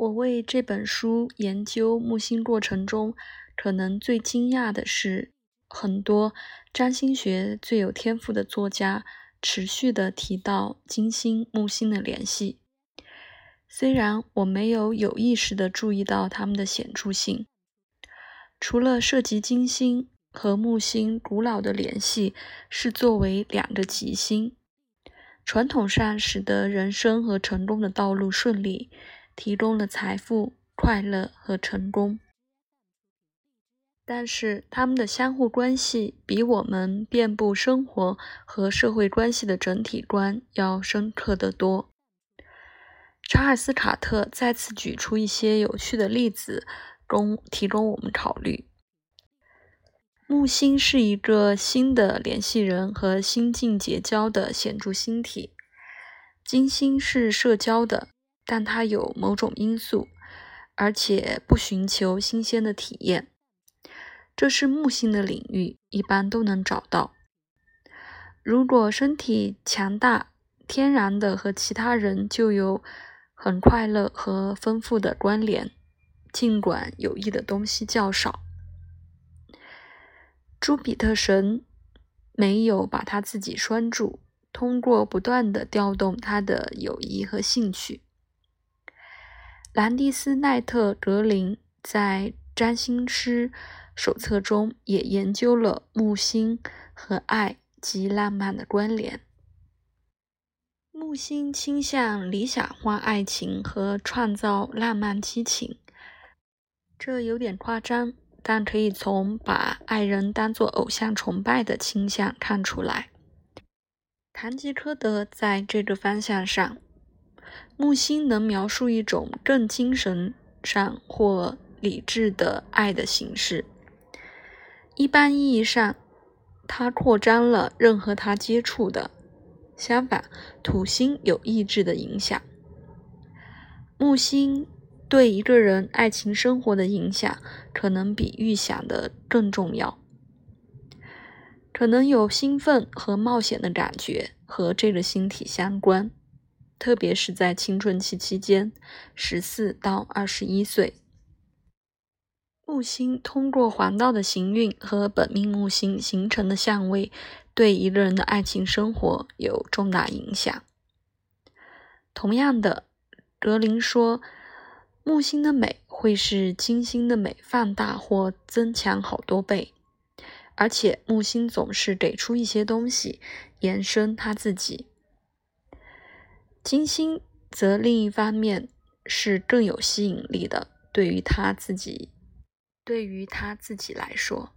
我为这本书研究木星过程中，可能最惊讶的是，很多占星学最有天赋的作家持续地提到金星木星的联系。虽然我没有有意识地注意到它们的显著性，除了涉及金星和木星古老的联系是作为两个吉星，传统上使得人生和成功的道路顺利。提供了财富、快乐和成功，但是他们的相互关系比我们遍布生活和社会关系的整体观要深刻得多。查尔斯·卡特再次举出一些有趣的例子，供提供我们考虑。木星是一个新的联系人和心境结交的显著星体，金星是社交的。但它有某种因素，而且不寻求新鲜的体验。这是木星的领域，一般都能找到。如果身体强大，天然的和其他人就有很快乐和丰富的关联，尽管有益的东西较少。朱比特神没有把他自己拴住，通过不断的调动他的友谊和兴趣。兰蒂斯奈特格林在《占星师手册》中也研究了木星和爱及浪漫的关联。木星倾向理想化爱情和创造浪漫激情，这有点夸张，但可以从把爱人当作偶像崇拜的倾向看出来。堂吉诃德在这个方向上。木星能描述一种更精神上或理智的爱的形式。一般意义上，它扩张了任何它接触的。相反，土星有意志的影响。木星对一个人爱情生活的影响，可能比预想的更重要。可能有兴奋和冒险的感觉和这个星体相关。特别是在青春期期间，十四到二十一岁，木星通过黄道的行运和本命木星形成的相位，对一个人的爱情生活有重大影响。同样的，格林说，木星的美会使金星的美放大或增强好多倍，而且木星总是给出一些东西，延伸他自己。金星则另一方面是更有吸引力的，对于他自己，对于他自己来说。